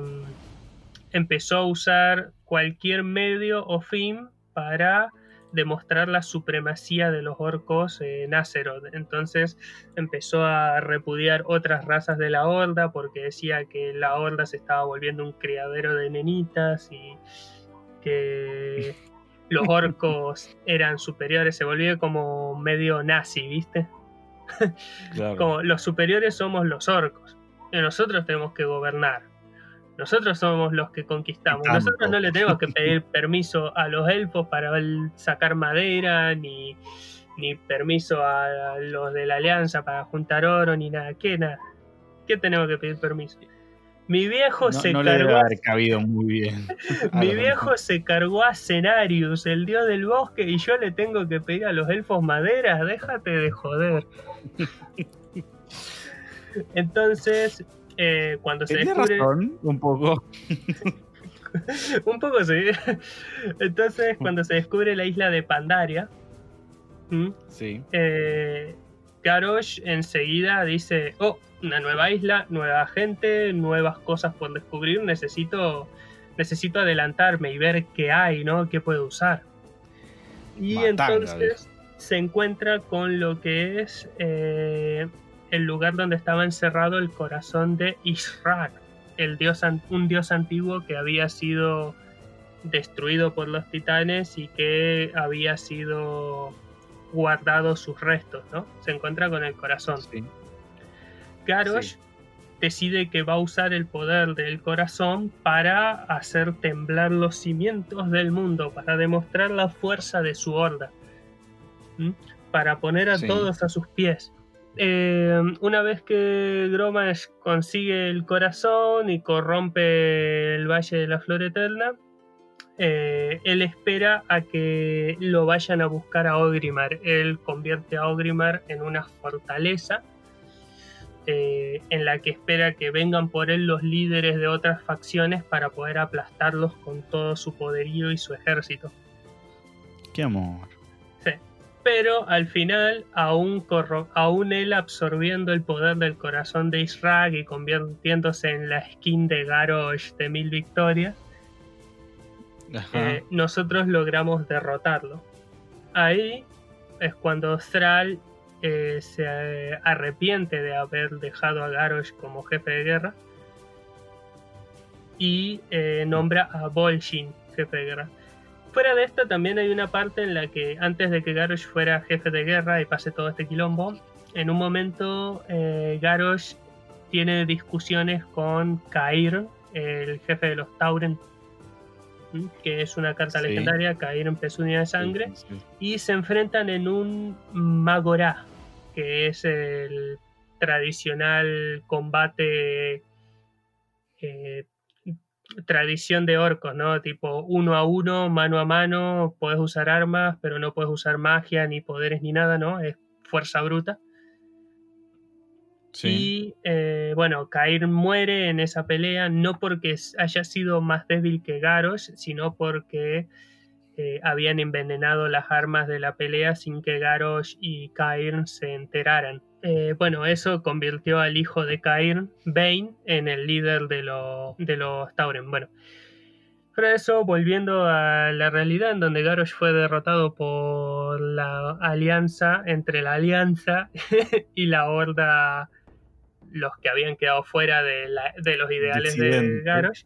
empezó a usar cualquier medio o fin para demostrar la supremacía de los orcos en Azeroth. Entonces empezó a repudiar otras razas de la Horda porque decía que la Horda se estaba volviendo un criadero de nenitas y que los orcos eran superiores. Se volvió como medio nazi, ¿viste? como los superiores somos los orcos y nosotros tenemos que gobernar nosotros somos los que conquistamos. Nosotros no le tenemos que pedir permiso a los elfos para sacar madera, ni, ni permiso a los de la alianza para juntar oro, ni nada. ¿Qué nada? ¿Qué tenemos que pedir permiso? Mi viejo se cargó. cabido muy bien. Mi viejo se cargó a Cenarius, el dios del bosque, y yo le tengo que pedir a los elfos maderas. Déjate de joder. Entonces, eh, cuando se descubre... un poco. un poco sí. Entonces, cuando se descubre la isla de Pandaria, sí. Eh, Garrosh enseguida dice, oh, una nueva isla, nueva gente, nuevas cosas por descubrir, necesito, necesito adelantarme y ver qué hay, ¿no? ¿Qué puedo usar? Y entonces se encuentra con lo que es eh, el lugar donde estaba encerrado el corazón de Ishrak, el dios, un dios antiguo que había sido destruido por los titanes y que había sido guardado sus restos, ¿no? Se encuentra con el corazón. Sí. Garrosh decide que va a usar el poder del corazón para hacer temblar los cimientos del mundo, para demostrar la fuerza de su horda, para poner a todos a sus pies. Eh, una vez que Gromash consigue el corazón y corrompe el Valle de la Flor Eterna, eh, él espera a que lo vayan a buscar a Ogrimar. Él convierte a Ogrimar en una fortaleza eh, en la que espera que vengan por él los líderes de otras facciones para poder aplastarlos con todo su poderío y su ejército. Qué amor pero al final, aún, aún él absorbiendo el poder del corazón de Israq y convirtiéndose en la skin de Garrosh de mil victorias, eh, nosotros logramos derrotarlo. Ahí es cuando Thrall eh, se arrepiente de haber dejado a Garrosh como jefe de guerra y eh, nombra a Bolshin jefe de guerra fuera de esto también hay una parte en la que antes de que Garrosh fuera jefe de guerra y pase todo este quilombo, en un momento eh, Garrosh tiene discusiones con Kair, el jefe de los Tauren, que es una carta legendaria, Kair en Pezuña de Sangre, y se enfrentan en un Magorá, que es el tradicional combate eh, tradición de orcos, ¿no? Tipo uno a uno, mano a mano, puedes usar armas, pero no puedes usar magia, ni poderes, ni nada, ¿no? Es fuerza bruta. Sí. Y eh, bueno, Kair muere en esa pelea, no porque haya sido más débil que Garrosh, sino porque eh, habían envenenado las armas de la pelea sin que Garrosh y Kair se enteraran. Eh, bueno, eso convirtió al hijo de Kair, Bane, en el líder de, de los Tauren. Bueno, pero eso, volviendo a la realidad en donde Garrosh fue derrotado por la alianza, entre la alianza y la horda, los que habían quedado fuera de, los ideales de Garrosh.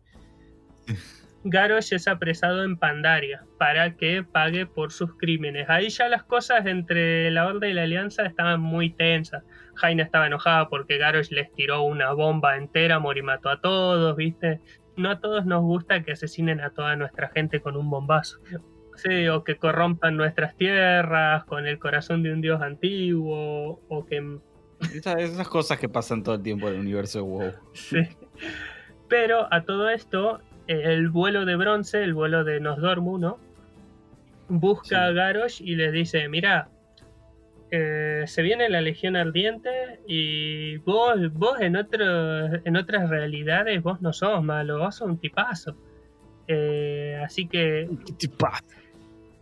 Garrosh es apresado en Pandaria para que pague por sus crímenes. Ahí ya las cosas entre la Horda y la Alianza estaban muy tensas. Jaina estaba enojada porque Garrosh les tiró una bomba entera, Mori mató a todos, ¿viste? No a todos nos gusta que asesinen a toda nuestra gente con un bombazo. Sí, o que corrompan nuestras tierras con el corazón de un dios antiguo, o que... Esas, cosas que pasan todo el tiempo en el universo de WoW. Sí. Pero a todo esto, el vuelo de bronce, el vuelo de Nosdormu, ¿no? Busca a Garrosh y les dice, mira, eh, se viene la Legión Ardiente y vos, vos en, otro, en otras realidades vos no sos malo, vos sos un tipazo. Eh, así que Tipazo.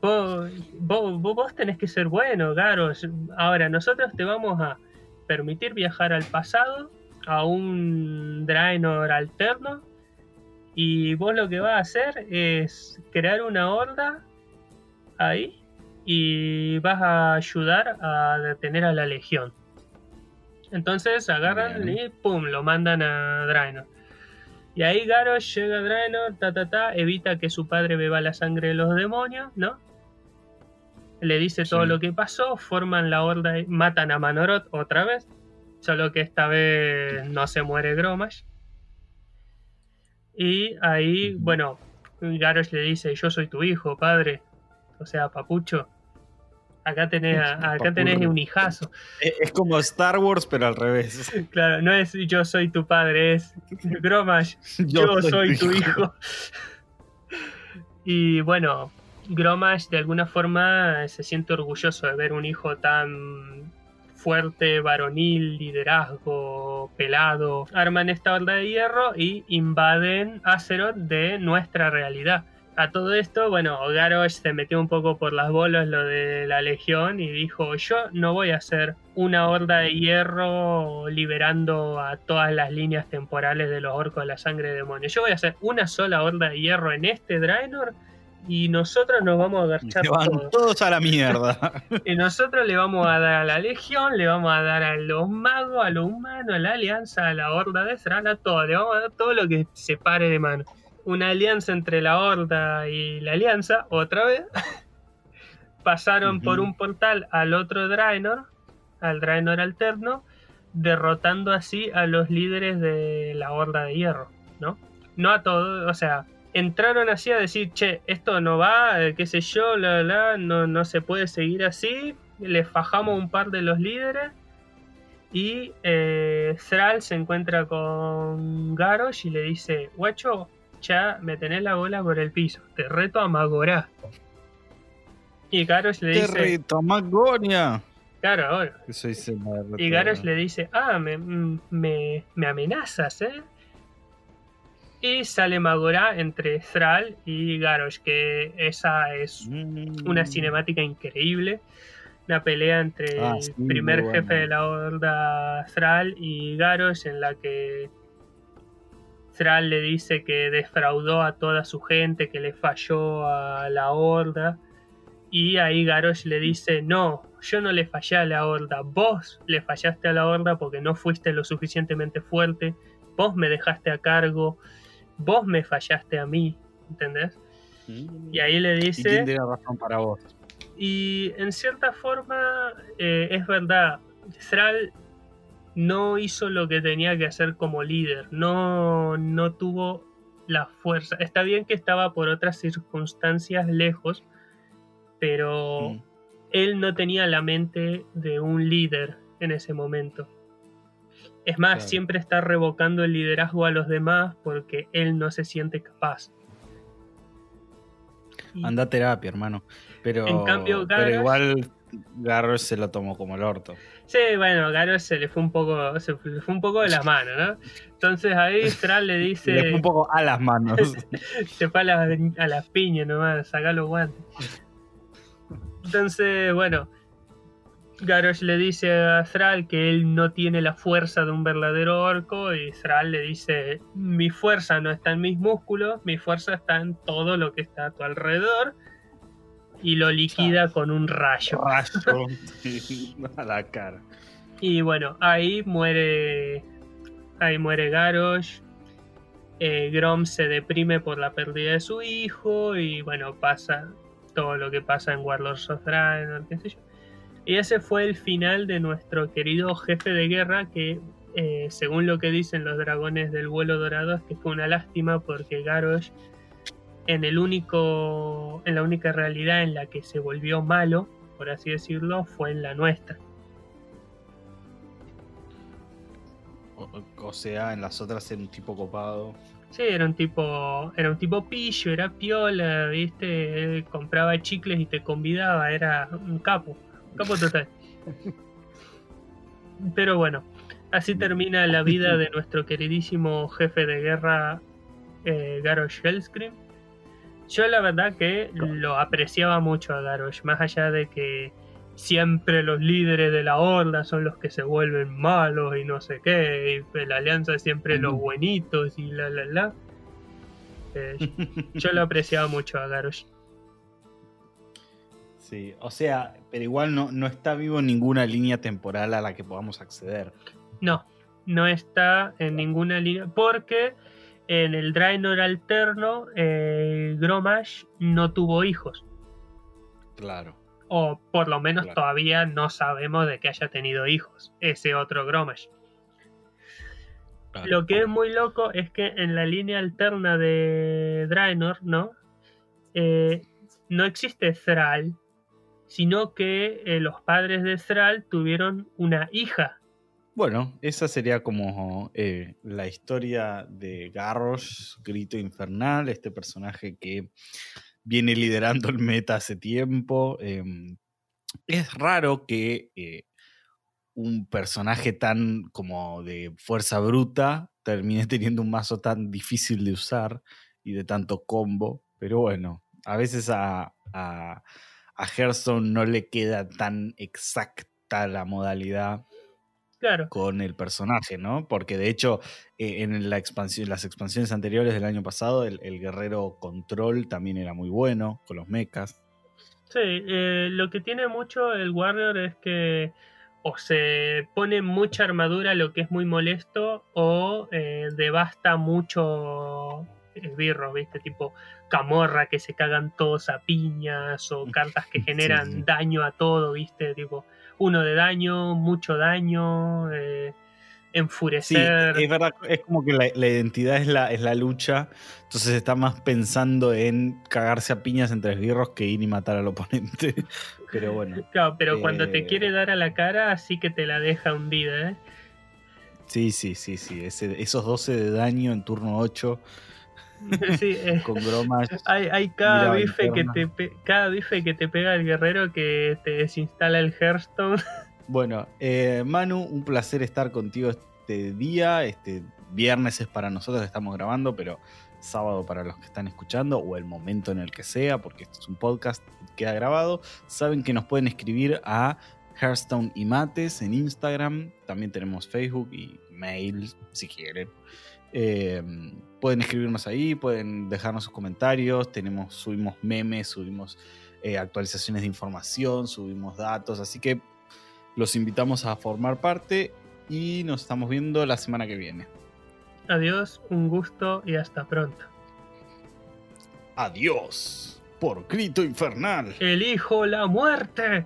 vos, vos, vos- vos tenés que ser bueno, Garos. Ahora, nosotros te vamos a permitir viajar al pasado, a un Draenor alterno, y vos lo que vas a hacer es crear una horda ahí y vas a ayudar a detener a la legión. Entonces agarran Bien. y pum, lo mandan a Draenor. Y ahí Garrosh llega a Draenor, ta ta ta, evita que su padre beba la sangre de los demonios, ¿no? Le dice todo lo que pasó, forman la horda y matan a Manoroth otra vez. Solo que esta vez no se muere Gromash. Y ahí, bueno, Garrosh le dice, yo soy tu hijo, padre. O sea, papucho. Acá tenés, acá tenés un hijazo. Es como Star Wars, pero al revés. Claro, no es yo soy tu padre, es Gromash, yo, soy, tu hijo. y bueno, Gromash de alguna forma se siente orgulloso de ver un hijo tan fuerte, varonil, liderazgo, pelado. Arman esta horda de hierro y invaden Azeroth de nuestra realidad. A todo esto, bueno, Garrosh se metió un poco por las bolas lo de la legión y dijo, yo no voy a hacer una horda de hierro liberando a todas las líneas temporales de los orcos de la sangre de demonio. Yo voy a hacer una sola horda de hierro en este Draenor y nosotros nos vamos a agarchar Se van todos. todos a la mierda. Y nosotros le vamos a dar a la legión, le vamos a dar a los magos, a los humanos, a la alianza, a la horda de Thran, a todo. Le vamos a dar todo lo que se pare de mano. Una alianza entre la horda y la alianza, otra vez. Pasaron por un portal al otro Draenor, al Draenor alterno, derrotando así a los líderes de la horda de hierro, ¿no? No a todos, o sea, entraron así a decir, che, esto no va, eh, qué sé yo, la, la, no, no se puede seguir así. Le fajamos un par de los líderes. Y eh, Thrall se encuentra con Garrosh y le dice, guacho, ya me tenés la bola por el piso, te reto a Magorá. Y Garrosh le ¡Qué dice, reto, Magonia! claro, ahora. Y. Garrosh le dice, ah, me, mm, me, me amenazas, ¿eh? Y sale Magorá entre Thrall y Garrosh, que esa es Mm. una cinemática increíble. Una pelea entre Ah, el primer jefe de la horda Thrall y Garrosh, en la que Thrall le dice que defraudó a toda su gente, que le falló a la horda. Y ahí Garrosh le dice, no, yo no le fallé a la horda, vos le fallaste a la horda porque no fuiste lo suficientemente fuerte, vos me dejaste a cargo, vos me fallaste a mí, ¿entendés? Mm. Y ahí le ¿Y dice... quién tiene razón para vos? Y en cierta forma eh, es verdad, Thrall no hizo lo que tenía que hacer como líder, no, no tuvo la fuerza. Está bien que estaba por otras circunstancias lejos, pero Mm. él no tenía la mente de un líder en ese momento. Es más, Claro. siempre está revocando el liderazgo a los demás porque él no se siente capaz. Y- Anda a terapia, hermano. Pero, En cambio, pero igual Garrosh se lo tomó como el orto. Sí, bueno, Garrosh se le fue un poco, se le fue un poco de las manos, ¿no? Entonces ahí Thrall le dice, le fue un poco a las manos. se fue a las a las piñas nomás, saca los guantes. Entonces, bueno, Garrosh le dice a Thrall que él no tiene la fuerza de un verdadero orco y Thrall le dice, mi fuerza no está en mis músculos, mi fuerza está en todo lo que está a tu alrededor y lo liquida con un rayo. Rayo a la cara. Y bueno, ahí muere. Ahí muere Garrosh. Eh, Grom se deprime por la pérdida de su hijo. Y bueno, pasa todo lo que pasa en Warlords of Draenor, qué sé yo. Y ese fue el final de nuestro querido jefe de guerra. Que eh, según lo que dicen los dragones del vuelo dorado, es que fue una lástima porque Garrosh. En el único. En la única realidad en la que se volvió malo, por así decirlo, fue en la nuestra. O, o sea, en las otras era un tipo copado. Sí, era un tipo, era un tipo pillo, era piola, viste, Él compraba chicles y te convidaba, era un capo, un capo total. Pero bueno, así termina la vida de nuestro queridísimo jefe de guerra eh, Garrosh Hellscream. Yo la verdad que lo apreciaba mucho a Garrosh, más allá de que siempre los líderes de la horda son los que se vuelven malos y no sé qué, y la alianza es siempre los buenitos y la la la. Eh, yo lo apreciaba mucho a Garrosh. Sí, o sea, pero igual no, no está vivo en ninguna línea temporal a la que podamos acceder. No, no está en ninguna línea, porque en el Draenor alterno, eh, Gromash no tuvo hijos. Claro. O por lo menos Claro. todavía no sabemos de que haya tenido hijos, ese otro Gromash. claro. Lo que es muy loco es que en la línea alterna de Draenor, ¿no? Eh, no existe Thrall, sino que eh, los padres de Thrall tuvieron una hija. Bueno, esa sería como eh, la historia de Garrosh, Grito Infernal, este personaje que viene liderando el meta hace tiempo. Eh, es raro que eh, un personaje tan como de fuerza bruta termine teniendo un mazo tan difícil de usar y de tanto combo, pero bueno, a veces a, a Hearthstone no le queda tan exacta la modalidad Claro, con el personaje, ¿no? Porque de hecho, eh, en la expansión, las expansiones anteriores del año pasado, el, el guerrero control también era muy bueno con los mechas. sí, eh, lo que tiene mucho el Warrior es que o se pone mucha armadura, lo que es muy molesto, o eh, devasta mucho esbirros, ¿viste? Tipo camorra que se cagan todos a piñas, o cartas que generan sí. daño a todo, ¿viste? Tipo uno de daño, mucho daño, eh, Sí, enfurecer. es verdad, es como que la, la identidad es la, es la lucha, entonces está más pensando en cagarse a piñas entre esbirros que ir y matar al oponente. Pero bueno, Claro, pero cuando Eh, te quiere dar a la cara, sí que te la deja hundida, ¿eh? sí, sí, sí, sí, ese- esos 12 de daño en turno 8 Sí, eh, con bromas. hay, hay cada bife que te pe- cada bife que te pega el guerrero que te desinstala el Hearthstone. Bueno, eh, Manu, un placer estar contigo este día. Este viernes es para nosotros estamos grabando, pero sábado para los que están escuchando o el momento en el que sea, porque esto es un podcast que queda grabado. Saben que nos pueden escribir a Hearthstone y Mates en Instagram. También tenemos Facebook y mail si quieren. Eh, pueden escribirnos ahí, pueden dejarnos sus comentarios. Tenemos, subimos memes, subimos eh, actualizaciones de información, subimos datos. Así que los invitamos a formar parte y nos estamos viendo la semana que viene. Adiós, un gusto y hasta pronto. Adiós por grito infernal. Elijo la muerte.